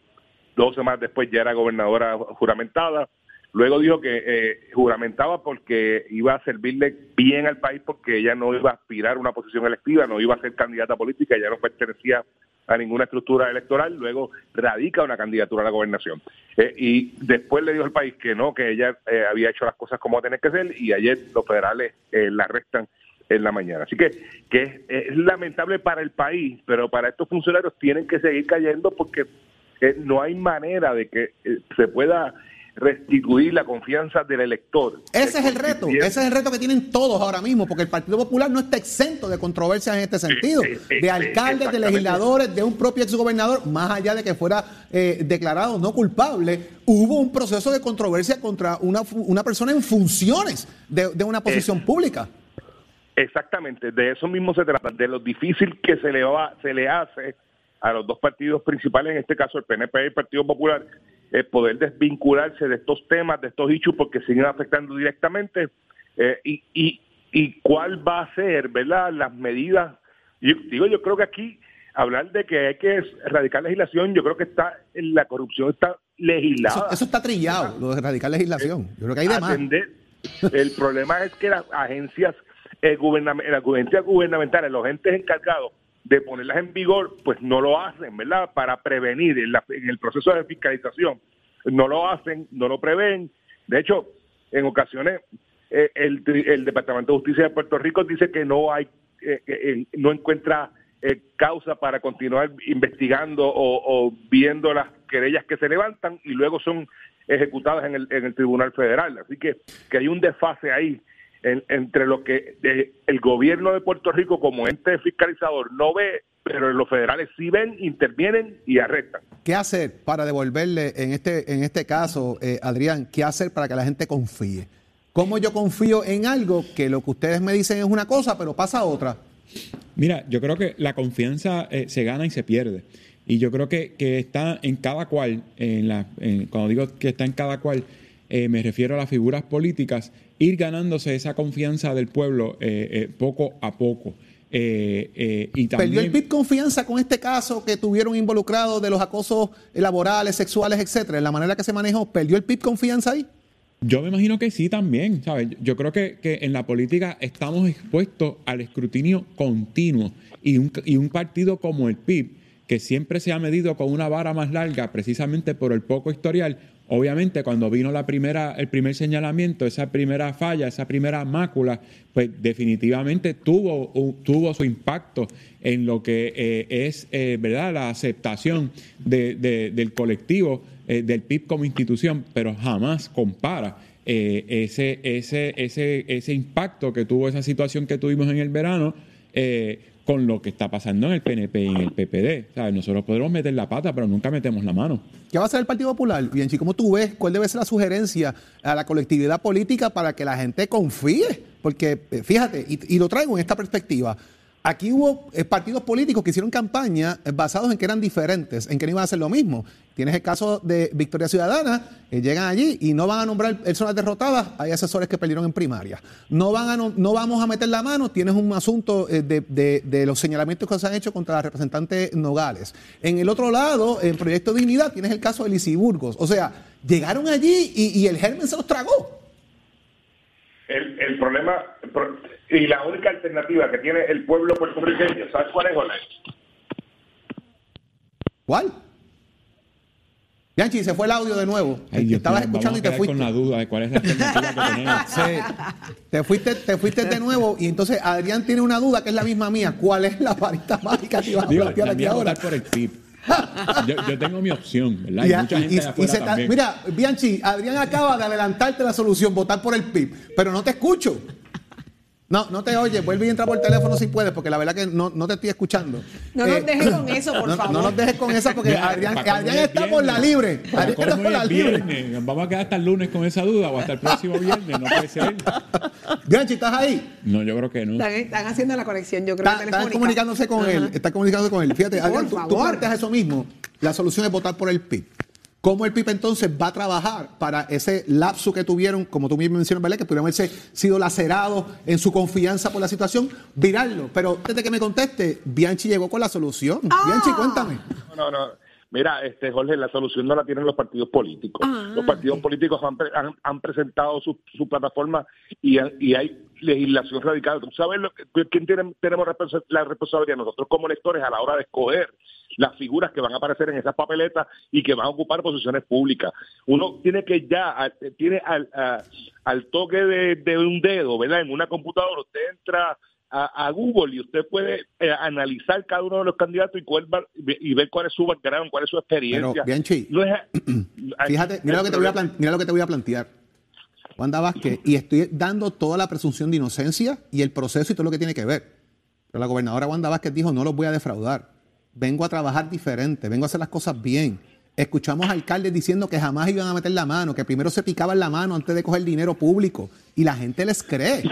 dos semanas después ya era gobernadora juramentada. Luego dijo que eh, juramentaba porque iba a servirle bien al país porque ella no iba a aspirar a una posición electiva, no iba a ser candidata política, ella no pertenecía a ninguna estructura electoral, luego radica una candidatura a la gobernación. Eh, y después le dijo al país que no, que ella había hecho las cosas como tener que ser y ayer los federales la arrestan en la mañana. Así que, que es lamentable para el país, pero para estos funcionarios tienen que seguir cayendo porque no hay manera de que eh, se pueda restituir la confianza del elector. Ese es el reto, ese es el reto que tienen todos ahora mismo, porque el Partido Popular no está exento de controversias en este sentido, de alcaldes, de legisladores, de un propio exgobernador, más allá de que fuera eh, declarado no culpable, hubo un proceso de controversia contra una, una persona en funciones de, una posición pública. Exactamente, de eso mismo se trata, de lo difícil que se le, va, se le hace a los dos partidos principales, en este caso el PNP y el Partido Popular, eh, poder desvincularse de estos temas, de estos hechos, porque siguen afectando directamente. Eh, y, y, y, cuál va a ser, ¿verdad?, las medidas. Yo, digo, yo creo que aquí hablar de que hay que erradicar legislación, yo creo que está la corrupción está legislada. Eso, está trillado, lo de erradicar legislación. Yo creo que hay de más. El problema es que las agencias eh, gubernamentales, las agencias gubernamentales, los entes encargados de ponerlas en vigor, pues no lo hacen, ¿verdad? Para prevenir en, el proceso de fiscalización. No lo hacen, no lo prevén. De hecho, en ocasiones eh, el, Departamento de Justicia de Puerto Rico dice que no hay, eh, eh, no encuentra eh, causa para continuar investigando o, viendo las querellas que se levantan y luego son ejecutadas en el, en el Tribunal Federal. Así que, que hay un desfase ahí entre lo que el gobierno de Puerto Rico como ente fiscalizador no ve, pero los federales sí ven, intervienen y arrestan. ¿Qué hacer para devolverle en este, en este caso, eh, Adrián, qué hacer para que la gente confíe? ¿Cómo yo confío en algo que lo que ustedes me dicen es una cosa, pero pasa otra? Mira, yo creo que la confianza eh, se gana y se pierde. Y yo creo que, que está en cada cual, en la, cuando digo que está en cada cual, eh, me refiero a las figuras políticas, ir ganándose esa confianza del pueblo eh, eh, poco a poco. y también, ¿Perdió el PIB confianza con este caso que tuvieron involucrados de los acosos laborales, sexuales, etcétera? En la manera que se manejó, ¿perdió el PIB confianza ahí? Yo me imagino que sí también, ¿sabes? Yo creo que, que, en la política estamos expuestos al escrutinio continuo y un, y un partido como el PIB, que siempre se ha medido con una vara más larga precisamente por el poco historial, Obviamente, cuando vino la primera, el primer señalamiento, esa primera falla, esa primera mácula, pues definitivamente tuvo, tuvo su impacto en lo que eh, es eh, verdad la aceptación del colectivo eh, del PIB como institución, pero jamás compara ese, ese, ese, ese impacto que tuvo esa situación que tuvimos en el verano con lo que está pasando en el PNP y en el PPD. Nosotros podemos meter la pata, pero nunca metemos la mano. ¿Qué va a hacer el Partido Popular? Bianchi, ¿cómo tú ves? ¿Cuál debe ser la sugerencia a la colectividad política para que la gente confíe? Porque, eh, fíjate, y lo traigo en esta perspectiva, Aquí hubo eh, partidos políticos que hicieron campaña eh, basados en que eran diferentes, en que no iban a hacer lo mismo. Tienes el caso de Victoria Ciudadana, que llegan allí y no van a nombrar personas derrotadas, hay asesores que perdieron en primaria. No, van a, no, vamos a meter la mano, tienes un asunto eh, de, los señalamientos que se han hecho contra la representante Nogales. En el otro lado, en Proyecto Dignidad, tienes el caso de Lizy Burgos. O sea, llegaron allí y, y el germen se los tragó. El, el problema, y la única alternativa que tiene el pueblo puertorriqueño, ¿sabes cuál es, Jorge? ¿Cuál? Bianchi, se fue el audio de nuevo. Estabas escuchando y te fuiste. con la duda de cuál es la alternativa que [laughs] tenemos. Sí. Te fuiste, te fuiste de nuevo y entonces Adrián tiene una duda que es la misma mía. ¿Cuál es la varita mágica que vas a plantear aquí ahora? por el PIB. yo, tengo mi opción, ¿verdad? Y, mucha gente Mira, Bianchi, Adrián acaba de adelantarte la solución, votar por el PIB, pero no te escucho. No, no te oye, vuelve y entra por teléfono si puedes, porque la verdad que no, no te estoy escuchando. No nos eh, dejes con [laughs] eso, por favor. No nos dejes con eso, porque Adrián, Adrián está por la libre. Adrián está por la libre. Vamos a quedar hasta el lunes con esa duda o hasta el próximo viernes, no puede ser. Bianchi, ¿estás ahí? No, yo creo que no. Están, haciendo la conexión, yo creo. Están comunicándose con él, está comunicándose con él. Fíjate, Adrián, tú, tú partes eso mismo. La solución es votar por el PIB. ¿Cómo el PIB entonces va a trabajar para ese lapso que tuvieron, como tú mismo mencionas, ¿verdad? que pudieron haberse sido lacerados en su confianza por la situación, virarlo? Pero desde que me conteste, Bianchi llegó con la solución. Ah. Bianchi, cuéntame. No, no, no. Mira, este Jorge, la solución no la tienen los partidos políticos. Ah. Los partidos políticos han, han, presentado su, su plataforma y, y, hay legislación radical. ¿Tú sabes lo que, quién tiene, tenemos la responsabilidad? Nosotros como electores a la hora de escoger las figuras que van a aparecer en esas papeletas y que van a ocupar posiciones públicas. Uno tiene que ya, tiene al, al toque de, un dedo, ¿verdad? En una computadora, usted entra a, Google y usted puede eh, analizar cada uno de los candidatos y, cuál y ver cuál es su background, cuál es su experiencia. [clears throat] [clears throat] fíjate, mira lo, que te voy a mira lo que te voy a plantear. Wanda Vázquez, y estoy dando toda la presunción de inocencia y el proceso y todo lo que tiene que ver. Pero la gobernadora Wanda Vázquez dijo, no los voy a defraudar vengo a trabajar diferente, vengo a hacer las cosas bien. Escuchamos alcaldes diciendo que jamás iban a meter la mano, que primero se picaban la mano antes de coger dinero público y la gente les cree.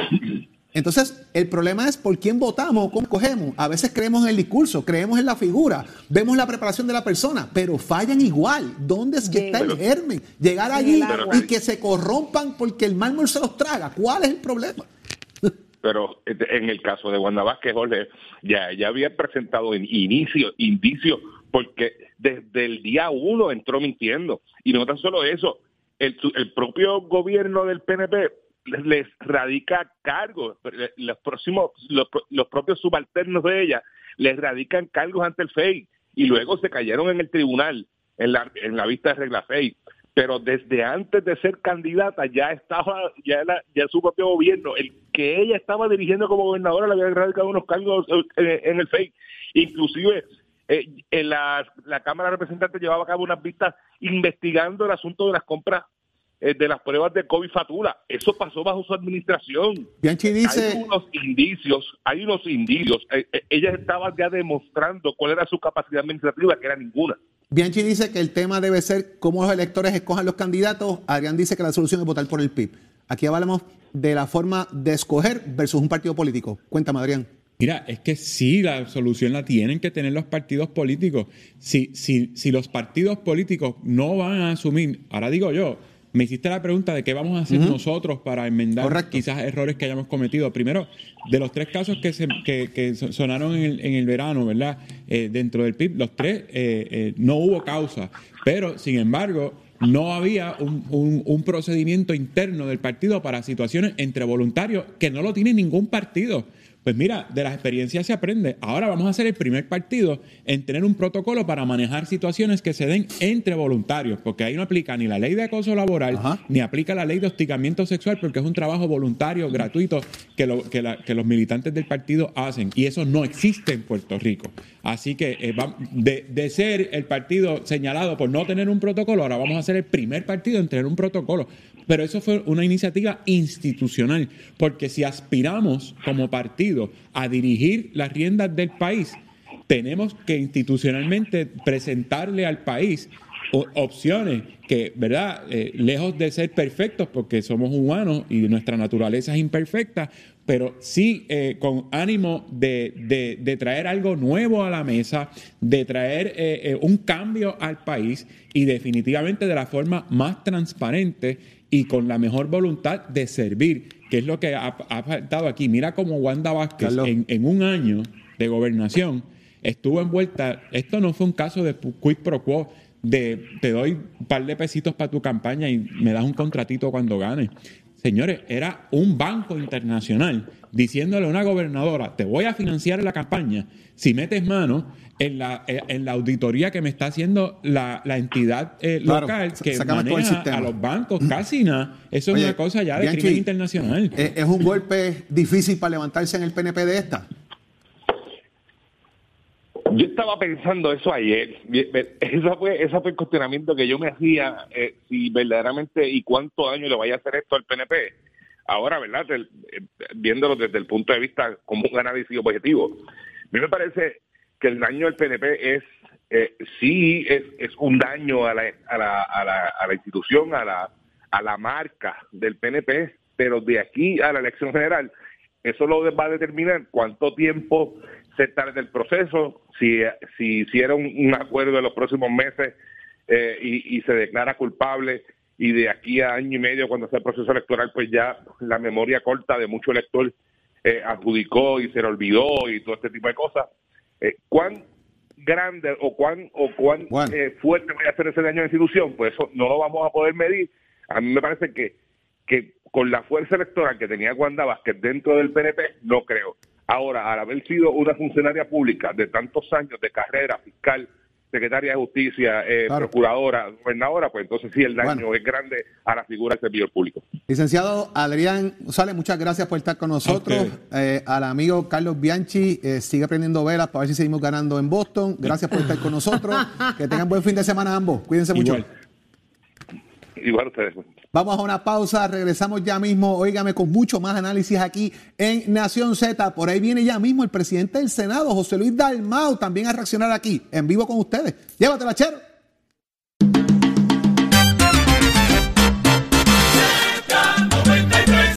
Entonces, el problema es por quién votamos o cómo cogemos. A veces creemos en el discurso, creemos en la figura, vemos la preparación de la persona, pero fallan igual. ¿Dónde es que está el germen? Llegar allí y que se corrompan porque el mármol se los traga. ¿Cuál es el problema? Pero este, en el caso de Wanda Vázquez, Jorge, ya, ya había presentado en inicio, indicios, porque desde el día uno entró mintiendo. Y no tan solo eso, el, el propio gobierno del PNP les, radica cargos, los próximos, los, los, propios subalternos de ella les radican cargos ante el FEI y luego se cayeron en el tribunal, en la, en la vista de regla FEI. Pero desde antes de ser candidata ya estaba, ya era, ya su propio gobierno, el que ella estaba dirigiendo como gobernadora le había radicado unos cargos eh, en, el FEI. Inclusive eh, en la, la Cámara de Representantes llevaba a cabo unas vistas investigando el asunto de las compras eh, de las pruebas de COVID fatula. Eso pasó bajo su administración. Bianchi dice... Hay unos indicios, hay unos indicios. ella estaba ya demostrando cuál era su capacidad administrativa, que era ninguna. Bianchi dice que el tema debe ser cómo los electores escojan los candidatos. Adrián dice que la solución es votar por el PIB. Aquí hablamos de la forma de escoger versus un partido político. Cuéntame, Adrián. Mira, es que sí, la solución la tienen que tener los partidos políticos. Si, si, si los partidos políticos no van a asumir, ahora digo yo, me hiciste la pregunta de qué vamos a hacer nosotros para enmendar quizás errores que hayamos cometido. Primero, de los tres casos que, se, que, sonaron en el, en el, verano, ¿verdad? Eh, dentro del PIB, los tres eh, eh, no hubo causa, pero sin embargo no había un, un, procedimiento interno del partido para situaciones entre voluntarios que no lo tiene ningún partido. Pues mira, de las experiencias se aprende. Ahora vamos a ser el primer partido en tener un protocolo para manejar situaciones que se den entre voluntarios, porque ahí no aplica ni la ley de acoso laboral, ni aplica la ley de hostigamiento sexual, porque es un trabajo voluntario, gratuito, que, los militantes del partido hacen. Y eso no existe en Puerto Rico. Así que eh, de, de ser el partido señalado por no tener un protocolo, ahora vamos a ser el primer partido en tener un protocolo. Pero eso fue una iniciativa institucional, porque si aspiramos como partido a dirigir las riendas del país, tenemos que institucionalmente presentarle al país opciones que, ¿verdad? Eh, lejos de ser perfectos, porque somos humanos y nuestra naturaleza es imperfecta, pero sí eh, con ánimo de, traer algo nuevo a la mesa, de traer eh, un cambio al país y definitivamente de la forma más transparente y con la mejor voluntad de servir, que es lo que ha, faltado aquí. Mira cómo Wanda Vázquez en, un año de gobernación estuvo envuelta, esto no fue un caso de quid pro quo, de te doy un par de pesitos para tu campaña y me das un contratito cuando ganes. Señores, era un banco internacional diciéndole a una gobernadora, te voy a financiar la campaña si metes mano en la, eh, en la auditoría que me está haciendo la, entidad eh, local que maneja a los bancos, casi nada. Eso es una cosa ya de crimen internacional. Eh, ¿Es un golpe difícil para levantarse en el PNP de esta? Yo estaba pensando eso ayer. [laughs] Ese fue, ese fue el cuestionamiento que yo me hacía, si verdaderamente y cuánto daño le vaya a hacer esto al PNP. Ahora, ¿verdad? viéndolo desde el punto de vista como un análisis objetivo. A mí me parece que el daño del PNP es eh, sí es, es, un daño a la, a, la, a, la, a la institución, a la, a la marca del PNP, pero de aquí a la elección general, eso lo va a determinar cuánto tiempo se tarda el proceso, si, si hiciera un, un, acuerdo en los próximos meses eh, y, y, se declara culpable y de aquí a año y medio cuando sea el proceso electoral, pues ya la memoria corta de mucho elector eh, adjudicó y se le olvidó y todo este tipo de cosas eh, cuán grande o cuán o cuán eh, fuerte vaya a ser ese daño a la institución, pues eso no lo vamos a poder medir. A mí me parece que, que con la fuerza electoral que tenía Wanda Vázquez dentro del PNP, no creo. Ahora, al haber sido una funcionaria pública de tantos años de carrera fiscal, secretaria de Justicia, eh, procuradora, gobernadora, pues entonces sí el daño es grande a la figura del servidor público. Licenciado Adrián González, muchas gracias por estar con nosotros. Eh, al amigo Carlos Bianchi, eh, sigue aprendiendo velas para ver si seguimos ganando en Boston. Gracias por estar con nosotros. [laughs] que tengan buen fin de semana ambos. Cuídense mucho. Igual ustedes. Vamos a una pausa, regresamos ya mismo, óigame, con mucho más análisis aquí en Nación Z. Por ahí viene ya mismo el presidente del Senado, José Luis Dalmau, también a reaccionar aquí, en vivo con ustedes. Llévatela, Chero.